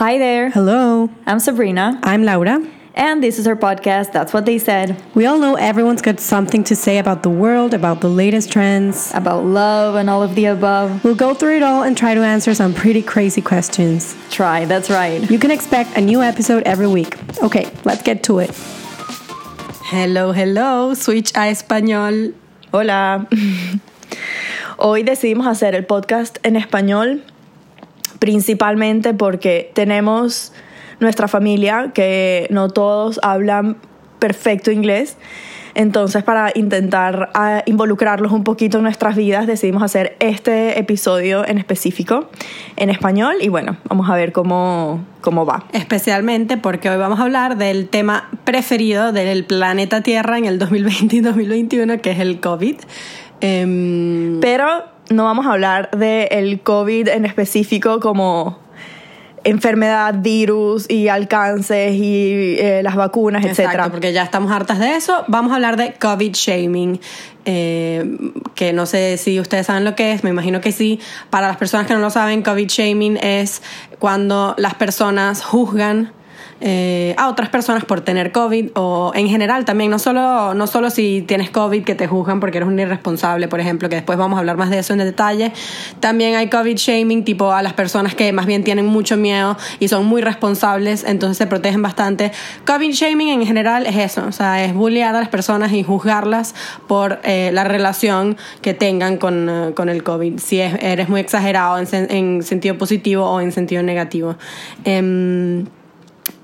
Hi there. Hello. I'm Sabrina. I'm Laura. And this is our podcast, That's What They Said. We all know everyone's got something to say about the world, about the latest trends, about love and all of the above. We'll go through it all and try to answer some pretty crazy questions. Try, that's right. You can expect a new episode every week. Okay, let's get to it. Hello, hello. Switch a español. Hola. Hoy decidimos hacer el podcast en español principalmente porque tenemos nuestra familia que no todos hablan perfecto inglés. Entonces, para intentar ah, involucrarlos un poquito en nuestras vidas, decidimos hacer este episodio en específico en español y bueno, vamos a ver cómo, cómo va. Especialmente porque hoy vamos a hablar del tema preferido del planeta Tierra en el 2020 y 2021, que es el COVID. Em, Pero no vamos a hablar del COVID en específico como enfermedad, virus y alcances y eh, las vacunas, etc. porque ya estamos hartas de eso. Vamos a hablar de COVID shaming, eh, que no sé si ustedes saben lo que es, me imagino que sí. Para las personas que no lo saben, COVID shaming es cuando las personas juzgan eh, a otras personas por tener COVID o en general también, no solo, no solo si tienes COVID que te juzgan porque eres un irresponsable, por ejemplo, que después vamos a hablar más de eso en detalle. También hay COVID shaming, tipo a las personas que más bien tienen mucho miedo y son muy responsables, entonces se protegen bastante. COVID shaming en general es eso, o sea, es bullear a las personas y juzgarlas por eh, la relación que tengan con, eh, con el COVID, si eres muy exagerado en, en, sentido positivo o en sentido negativo. Em,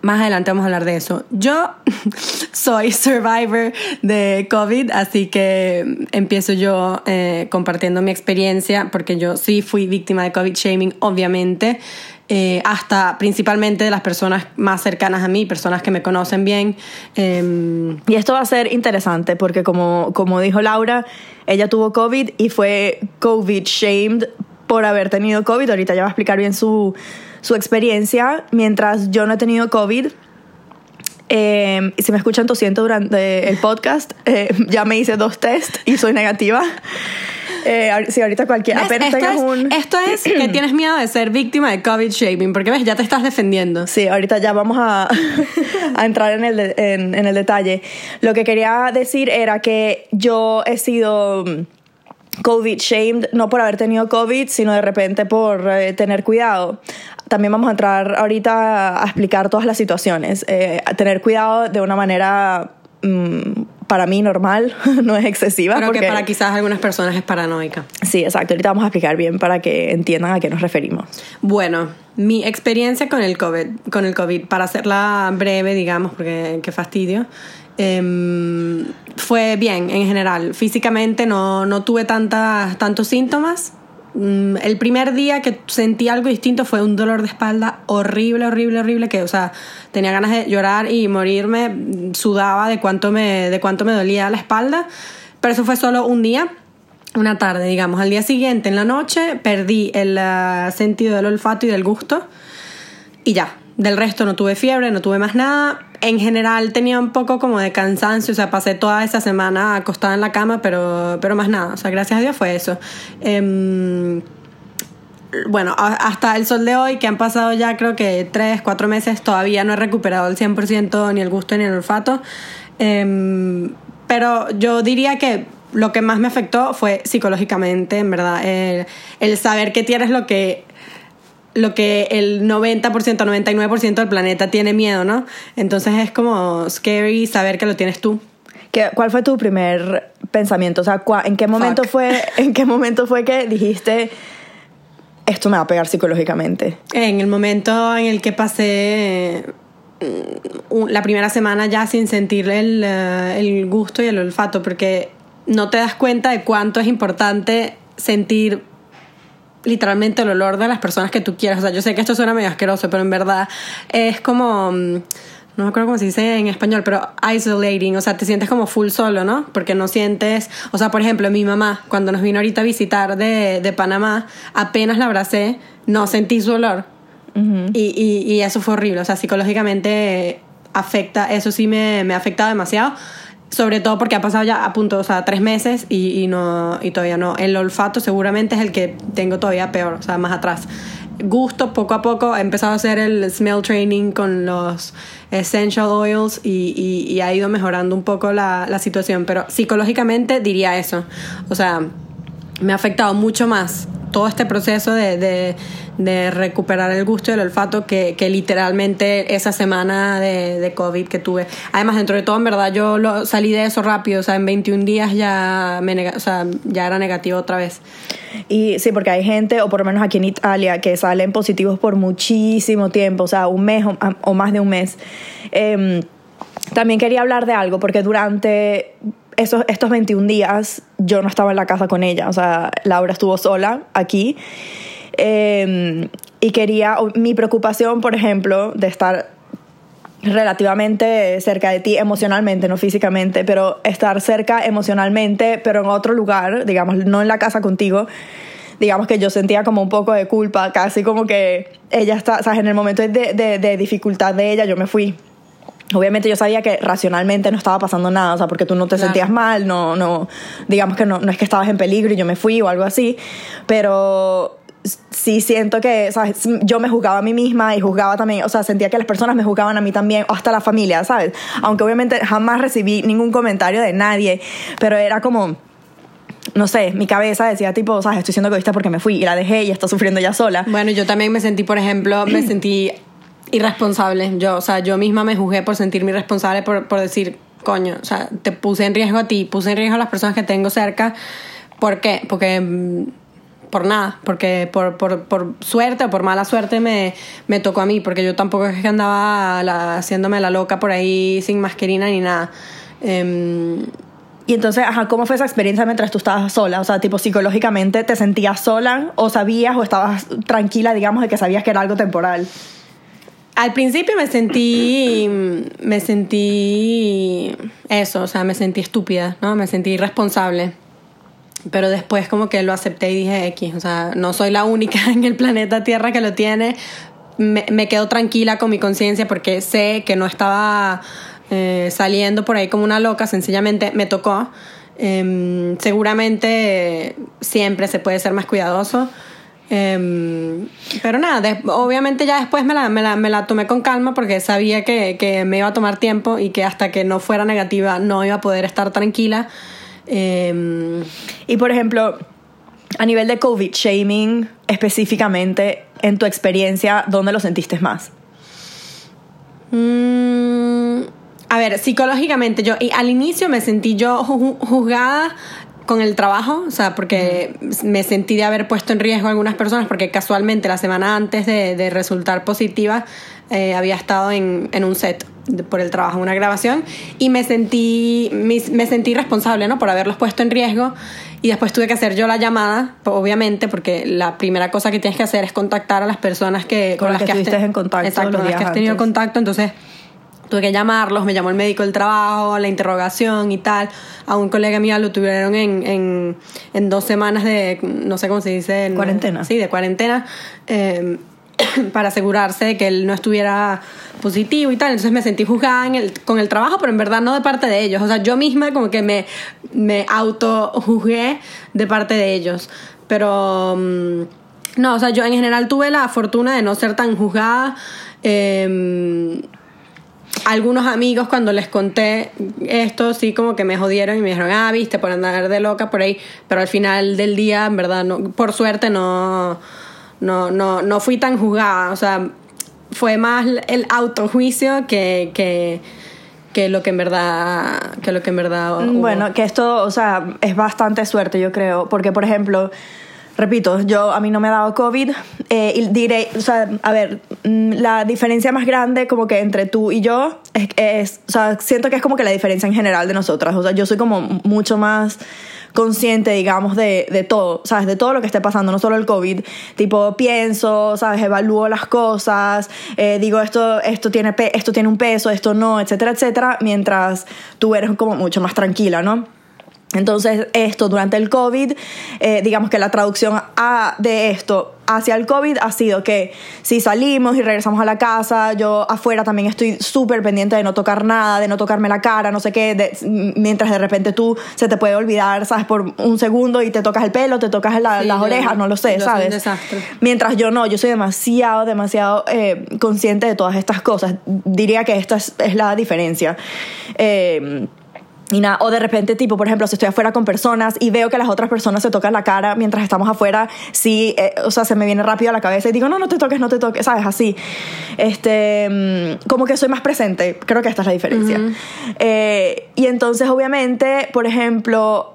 más adelante vamos a hablar de eso. Yo soy survivor de COVID, así que empiezo yo eh, compartiendo mi experiencia, porque yo sí fui víctima de COVID shaming, obviamente. Eh, hasta principalmente de las personas más cercanas a mí, personas que me conocen bien. Em, y esto va a ser interesante porque como, como dijo Laura, ella tuvo COVID y fue COVID shamed por haber tenido COVID. Ahorita ya va a explicar bien su, su experiencia mientras yo no he tenido COVID. Eh, si me escuchan tosiendo durante el podcast, eh, ya me hice dos test y soy negativa. Eh, si ahorita apenas esto es, un... Esto es que tienes miedo de ser víctima de COVID shaming, porque ves, ya te estás defendiendo. Sí, ahorita ya vamos a, a entrar en el, en, en el detalle. Lo que quería decir era que yo he sido COVID shamed, no por haber tenido COVID, sino de repente por eh, tener cuidado. También vamos a entrar ahorita a explicar todas las situaciones. Eh, a tener cuidado de una manera mm, para mí normal, no es excesiva. Pero que para quizás algunas personas es paranoica. Sí, exacto. Ahorita vamos a explicar bien para que entiendan a qué nos referimos. Bueno, mi experiencia con el COVID, con el COVID para hacerla breve, digamos, porque qué fastidio. Em, fue bien en general. Físicamente no, no tuve tantas, tantos síntomas. Mm, el primer día que sentí algo distinto fue un dolor de espalda horrible, horrible, horrible, que, o sea, tenía ganas de llorar y morirme, sudaba de cuánto me, de cuánto me dolía la espalda, pero eso fue solo un día, una tarde, digamos. Al día siguiente, en la noche, perdí el uh, sentido del olfato y del gusto y ya, del resto no tuve fiebre, no tuve más nada. En general tenía un poco como de cansancio, o sea, pasé toda esa semana acostada en la cama, pero, pero más nada. O sea, gracias a Dios fue eso. Em, bueno, hasta el sol de hoy, que han pasado ya creo que 3, 4 meses, todavía no he recuperado el 100% ni el gusto ni el olfato. Em, pero yo diría que lo que más me afectó fue psicológicamente, en verdad, el saber que tienes lo que lo que el 90%, 99% del planeta tiene miedo, ¿no? Entonces es como scary saber que lo tienes tú. ¿Qué, ¿Cuál fue tu primer pensamiento? O sea, ¿en qué momento fue en qué momento fue que dijiste esto me va a pegar psicológicamente? En el momento en el que pasé mm, la primera semana ya sin sentir el, eh, el gusto y el olfato, porque no te das cuenta de cuánto es importante sentir literalmente el olor de las personas que tú quieras. O sea, yo sé que esto suena medio asqueroso, pero en verdad es como mm, no me acuerdo cómo se dice en español, pero isolating, o sea, te sientes como full solo, ¿no? Porque no sientes, o sea, por ejemplo, mi mamá, cuando nos vino ahorita a visitar de, de Panamá, apenas la abracé, no sentí su olor. y, y, y, eso fue horrible, o sea, psicológicamente afecta, eso sí me, me ha afectado demasiado. Sobre todo porque ha pasado ya a punto, o sea, tres meses y, no, y todavía no. El olfato seguramente es el que tengo todavía peor, o sea, más atrás. gusto poco a poco. He empezado a hacer el smell training con los essential oils y, y- y ha ido mejorando un poco la, la situación. Pero psicológicamente diría eso. O sea, me ha afectado mucho más todo este proceso de, de- recuperar el gusto y el olfato que, que literalmente esa semana de, COVID que tuve. Además, dentro de todo, en verdad, yo salí de eso rápido. O sea, en 21 días ya, me nega- o sea, ya era negativo otra vez. Y sí, porque hay gente, o por lo menos aquí en Italia, que salen positivos por muchísimo tiempo, o sea, un mes o, o más de un mes. Em, también quería hablar de algo, porque durante esos, estos 21 días yo no estaba en la casa con ella, o sea, Laura estuvo sola aquí. Em, y quería, o- mi preocupación, por ejemplo, de estar relativamente cerca de ti emocionalmente, no físicamente, pero estar cerca emocionalmente, pero en otro lugar, digamos, no en la casa contigo, digamos que yo sentía como un poco de culpa, casi como que ella está, sabes, en el momento de, de dificultad de ella, yo me fui. Obviamente yo sabía que racionalmente no estaba pasando nada, o sea, porque tú no te Claro. sentías mal, no, no, digamos que no, no es que estabas en peligro y yo me fui o algo así, pero sí siento que, ¿sabes? Yo me juzgaba a mí misma y juzgaba también, o sea, sentía que las personas me juzgaban a mí también, o hasta la familia, ¿sabes? Aunque obviamente jamás recibí ningún comentario de nadie, pero era como, no sé, mi cabeza decía tipo, ¿sabes? Estoy siendo egoísta porque me fui y la dejé y está sufriendo ya sola. Bueno, yo también me sentí, por ejemplo, me sentí irresponsable. Yo, o sea, yo misma me juzgué por sentirme irresponsable, por, por decir, coño, o sea, te puse en riesgo a ti, puse en riesgo a las personas que tengo cerca. ¿Por qué? Porque mm, por nada, porque por, por, por suerte o por mala suerte me, me tocó a mí, porque yo tampoco es que andaba haciéndome la loca por ahí sin mascarina ni nada. Em, Y entonces, ajá, ¿cómo fue esa experiencia mientras tú estabas sola? O sea, tipo psicológicamente, ¿te sentías sola o sabías o estabas tranquila, digamos, de que sabías que era algo temporal? Al principio me sentí, me sentí eso, o sea, me sentí estúpida, ¿no? Me sentí irresponsable. Pero después como que lo acepté y dije X, o sea, no soy la única en el planeta Tierra que lo tiene. Me, quedo tranquila con mi conciencia porque sé que no estaba eh, saliendo por ahí como una loca, sencillamente me tocó. Em, seguramente siempre se puede ser más cuidadoso. Em, pero nada, de- obviamente ya después me la, me, la, me la tomé con calma porque sabía que, que me iba a tomar tiempo y que hasta que no fuera negativa no iba a poder estar tranquila. Em, Y por ejemplo, a nivel de COVID shaming, específicamente, en tu experiencia, ¿dónde lo sentiste más? Mm, a ver, psicológicamente yo y al inicio me sentí yo ju- juzgada con el trabajo, o sea, porque me sentí de haber puesto en riesgo a algunas personas, porque casualmente la semana antes de, de resultar positiva eh, había estado en, en un set de- por el trabajo, una grabación, y me sentí, me, me sentí responsable, ¿no? Por haberlos puesto en riesgo, y después tuve que hacer yo la llamada, obviamente, porque la primera cosa que tienes que hacer es contactar a las personas que, Con las que has estuviste te- en contacto Exacto, los con las que has tenido antes. contacto, entonces tuve que llamarlos, me llamó el médico del trabajo, la interrogación y tal. A un colega mío lo tuvieron en, en, en dos semanas de, no sé cómo se dice. en- Cuarentena. Sí, de cuarentena. eh, para asegurarse de que él no estuviera positivo y tal. Entonces me sentí juzgada en el- con el trabajo, pero en verdad no de parte de ellos. O sea, yo misma como que me, me auto juzgué de parte de ellos. Pero... mm, no, o sea, yo en general tuve la fortuna de no ser tan juzgada. Eh, algunos amigos cuando les conté esto sí como que me jodieron y me dijeron, ah, viste, por andar de loca por ahí, pero al final del día, en verdad, no, por suerte no, no, no, no fui tan juzgada, o sea, fue más el autojuicio que, que, que lo que en verdad, que lo que en verdad hubo. Bueno, que esto, o sea, es bastante suerte, yo creo, porque, por ejemplo, repito, yo a mí no me ha dado COVID eh, y diré, o sea, a ver, mm, la diferencia más grande como que entre tú y yo es, es, o sea, siento que es como que la diferencia en general de nosotras, o sea, yo soy como mucho más consciente, digamos, de, de todo, ¿sabes? De todo lo que esté pasando, no solo el COVID. Tipo, pienso, ¿sabes? Evalúo las cosas, eh, digo, esto, esto, tiene esto tiene un peso, esto no, etcétera, etcétera, mientras tú eres como mucho más tranquila, ¿no? Entonces, esto durante el COVID, eh, digamos que la traducción a, de esto hacia el COVID ha sido que si salimos y regresamos a la casa, yo afuera también estoy súper pendiente de no tocar nada, de no tocarme la cara, no sé qué, de- mientras de repente tú se te puede olvidar, ¿sabes? Por un segundo y te tocas el pelo, te tocas la- Sí, las yo- orejas, no lo sé, un ¿sabes? desastre. Mientras yo no, yo soy demasiado, demasiado eh, consciente de todas estas cosas. Diría que esta es, es la diferencia. Eh, y nada, o de repente, tipo, por ejemplo, si estoy afuera con personas y veo que las otras personas se tocan la cara mientras estamos afuera, sí, eh, o sea, se me viene rápido a la cabeza y digo, no, no te toques, no te toques, ¿sabes? Así. Este, mm, como que soy más presente, creo que esta es la diferencia. Eh, y entonces, obviamente, por ejemplo,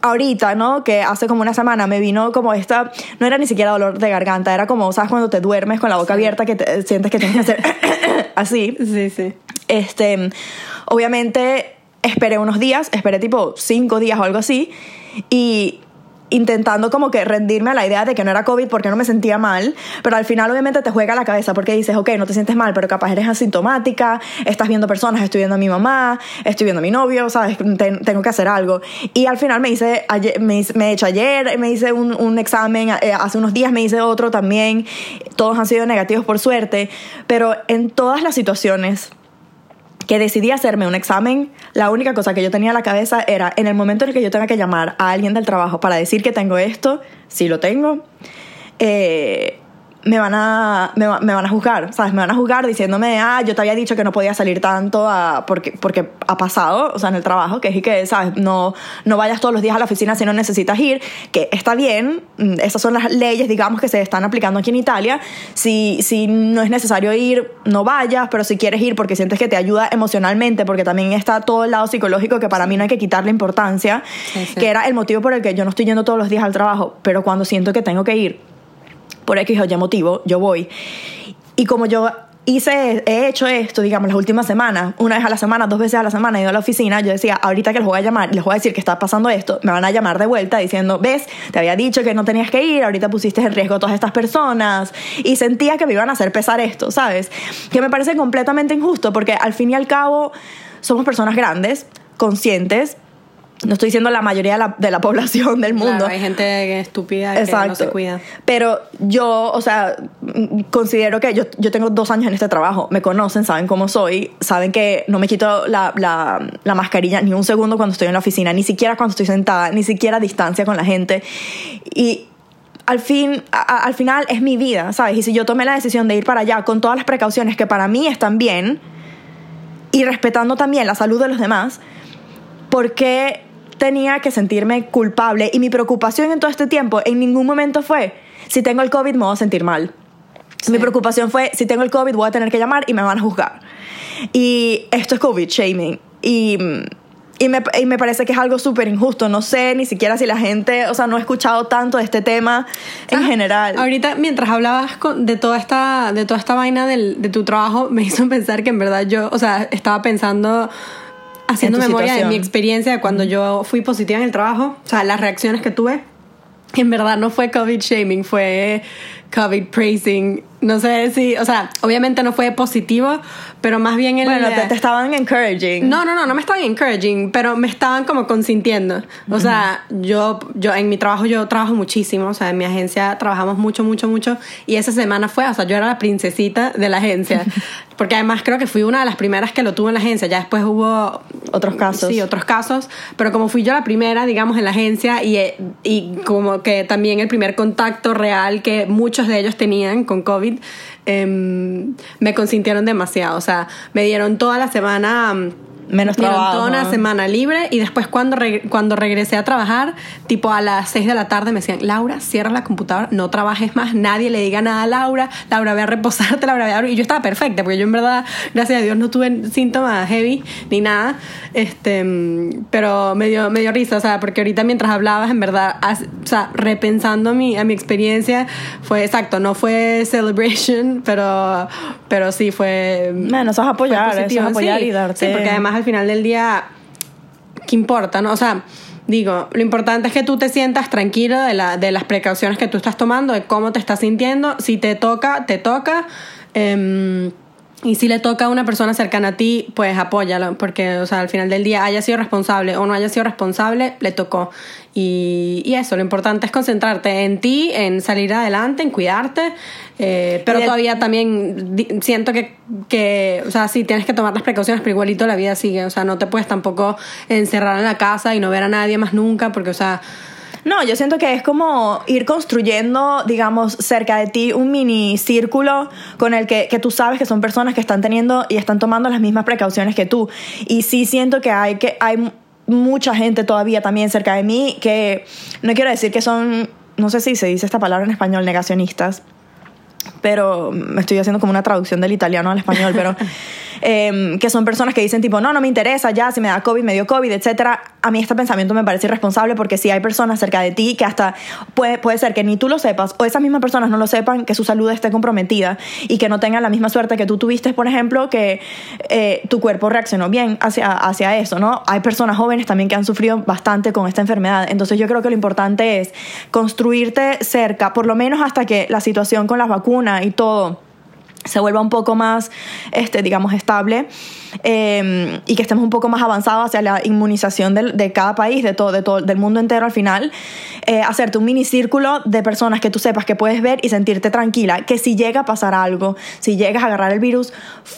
ahorita, ¿no? Que hace como una semana me vino como esta, no era ni siquiera dolor de garganta, era como, ¿sabes? Cuando te duermes con la boca abierta que te- sientes que tienes que hacer así. Sí, sí. Este, obviamente esperé unos días, esperé tipo cinco días o algo así, y intentando como que rendirme a la idea de que no era COVID porque no me sentía mal, pero al final obviamente te juega la cabeza porque dices, ok, no te sientes mal, pero capaz eres asintomática, estás viendo personas, estoy viendo a mi mamá, estoy viendo a mi novio, ¿sabes? Ten- tengo que hacer algo. Y al final me hice, me, he hecho ayer, me hice un, un examen, eh, hace unos días me hice otro también, todos han sido negativos por suerte, pero en todas las situaciones que decidí hacerme un examen, la única cosa que yo tenía en la cabeza era en el momento en el que yo tenga que llamar a alguien del trabajo para decir que tengo esto, si lo tengo, eh, me, van a, me, me van a juzgar, ¿sabes? Me van a juzgar diciéndome, ah, yo te había dicho que no podía salir tanto a- porque, porque ha pasado, o sea, en el trabajo, que es y que, ¿sabes? No, no vayas todos los días a la oficina si no necesitas ir, que está bien, mm, esas son las leyes, digamos, que se están aplicando aquí en Italia. Si, si no es necesario ir, no vayas, pero si quieres ir porque sientes que te ayuda emocionalmente, porque también está todo el lado psicológico que para mí no hay que quitarle importancia, Sí, sí. que era el motivo por el que yo no estoy yendo todos los días al trabajo, pero cuando siento que tengo que ir, por X o Y motivo, yo voy. Y como yo hice, he hecho esto, digamos, las últimas semanas, una vez a la semana, dos veces a la semana, he ido a la oficina, yo decía, ahorita que les voy a llamar, les voy a decir que está pasando esto, me van a llamar de vuelta diciendo, ves, te había dicho que no tenías que ir, ahorita pusiste en riesgo a todas estas personas, y sentía que me iban a hacer pesar esto, ¿sabes? Que me parece completamente injusto, porque al fin y al cabo somos personas grandes, conscientes, no estoy diciendo la mayoría de la, de la población del mundo, Claro, hay gente estúpida que no se cuida. pero yo, o sea, considero que yo, yo tengo dos años en este trabajo. Me conocen, saben cómo soy, saben que no me quito la, la, la mascarilla ni un segundo cuando estoy en la oficina, ni siquiera cuando estoy sentada, ni siquiera a distancia con la gente. Y al, fin, a- al final es mi vida, ¿sabes? Y si yo tomé la decisión de ir para allá con todas las precauciones que para mí están bien y respetando también la salud de los demás, ¿por qué tenía que sentirme culpable? Y mi preocupación en todo este tiempo en ningún momento fue, si tengo el COVID me voy a sentir mal. Mi preocupación fue, si tengo el COVID voy a tener que llamar y me van a juzgar. Y esto es COVID shaming. Y, y, me, y me parece que es algo súper injusto. No sé ni siquiera si la gente, o sea, no he escuchado tanto de este tema en Ah, general. Ahorita, mientras hablabas con- de, toda esta, de toda esta vaina del- de tu trabajo, me hizo pensar que en verdad yo, o sea, estaba pensando, haciendo memoria de situación. mi experiencia de cuando yo fui positiva en el trabajo, o sea, las reacciones que tuve. En verdad no fue COVID shaming, fue COVID praising. No sé si, o sea, obviamente no fue positivo, pero más bien el. bueno, te, te estaban encouraging. No, no, no, no me estaban encouraging, pero me estaban como consintiendo. O sea, yo, yo en mi trabajo yo trabajo muchísimo, o sea, en mi agencia trabajamos mucho, mucho, mucho. Y esa semana fue, o sea, yo era la princesita de la agencia. Porque además creo que fui una de las primeras que lo tuvo en la agencia. Ya después hubo... Otros casos. Sí, otros casos. Pero como fui yo la primera, digamos, en la agencia y, eh, y como que también el primer contacto real que muchos de ellos tenían con COVID, em, me consintieron demasiado. O sea, me dieron toda la semana... Menos me dieron trabajo. toda una semana libre y después cuando, reg- cuando regresé a trabajar, tipo a las 6 de la tarde me decían, Laura, cierra la computadora, no trabajes más, nadie le diga nada a Laura, Laura, ve a reposarte, Laura, ve a... Y yo estaba perfecta, porque yo en verdad, gracias a Dios, no tuve síntomas heavy ni nada, este, pero me dio, me dio risa, o sea, porque ahorita mientras hablabas, en verdad, as- o sea, repensando mi, a mi experiencia, fue exacto, no fue celebration, pero, pero sí fue... Bueno, eso es apoyar, eso es apoyar Sí, y darte. Sí, porque además al final del día, ¿qué importa? No? O sea, digo, lo importante es que tú te sientas tranquilo de, la, de las precauciones que tú estás tomando, de cómo te estás sintiendo. Si te toca, te toca. Em, Y si le toca a una persona cercana a ti, pues apóyalo, porque, o sea, al final del día, haya sido responsable o no haya sido responsable, le tocó. Y, y eso, lo importante es concentrarte en ti, en salir adelante, en cuidarte, eh, pero todavía también siento que, que, o sea, sí tienes que tomar las precauciones, pero igualito la vida sigue, o sea, no te puedes tampoco encerrar en la casa y no ver a nadie más nunca, porque, o sea, No, yo siento que es como ir construyendo, digamos, cerca de ti un mini círculo con el que, que tú sabes que son personas que están teniendo y están tomando las mismas precauciones que tú. Y sí siento que hay, que hay mucha gente todavía también cerca de mí que no quiero decir que son, no sé si se dice esta palabra en español, negacionistas, pero me estoy haciendo como una traducción del italiano al español, pero em, que son personas que dicen tipo, no, no me interesa ya, si me da COVID, me dio COVID, etcétera. A mí este pensamiento me parece irresponsable porque si hay personas cerca de ti que hasta puede, puede ser que ni tú lo sepas o esas mismas personas no lo sepan, que su salud esté comprometida y que no tengan la misma suerte que tú tuviste, por ejemplo, que eh, tu cuerpo reaccionó bien hacia, hacia eso, ¿no? Hay personas jóvenes también que han sufrido bastante con esta enfermedad. Entonces yo creo que lo importante es construirte cerca, por lo menos hasta que la situación con las vacunas y todo se vuelva un poco más, este, digamos, estable eh, y que estemos un poco más avanzados hacia la inmunización del- de, cada país, de todo, de todo, del mundo entero al final, eh, hacerte un mini círculo de personas que tú sepas que puedes ver y sentirte tranquila, que si llega a pasar algo, si llegas a agarrar el virus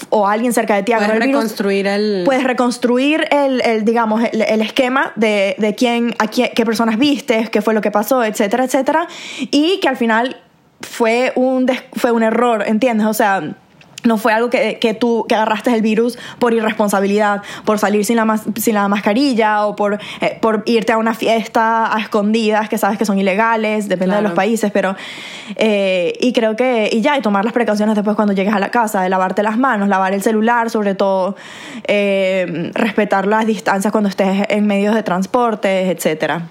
o alguien cerca de ti agarra el virus, reconstruir el... puedes reconstruir el, el, digamos, el, el esquema de, de quién, a quién, qué personas viste, qué fue lo que pasó, etcétera, etcétera, y que al final fue un, fue un error, ¿entiendes? O sea, no fue algo que, que tú que agarraste el virus por irresponsabilidad, por salir sin la, mas- sin la mascarilla o por, eh, por irte a una fiesta a escondidas que sabes que son ilegales, depende de los países, pero... eh, y creo que... Y ya, y tomar las precauciones después cuando llegues a la casa, de lavarte las manos, lavar el celular, sobre todo, eh, respetar las distancias cuando estés en medios de transporte, etcétera.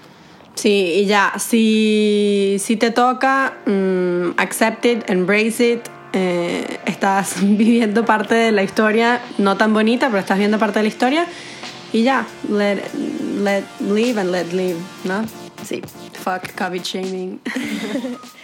Sí, y ya, si, si te toca, mm, accept it, embrace it. eh, estás viviendo parte de la historia, no tan bonita, pero estás viendo parte de la historia. Y ya, let, let live and let live, ¿no? Sí. Fuck COVID shaming.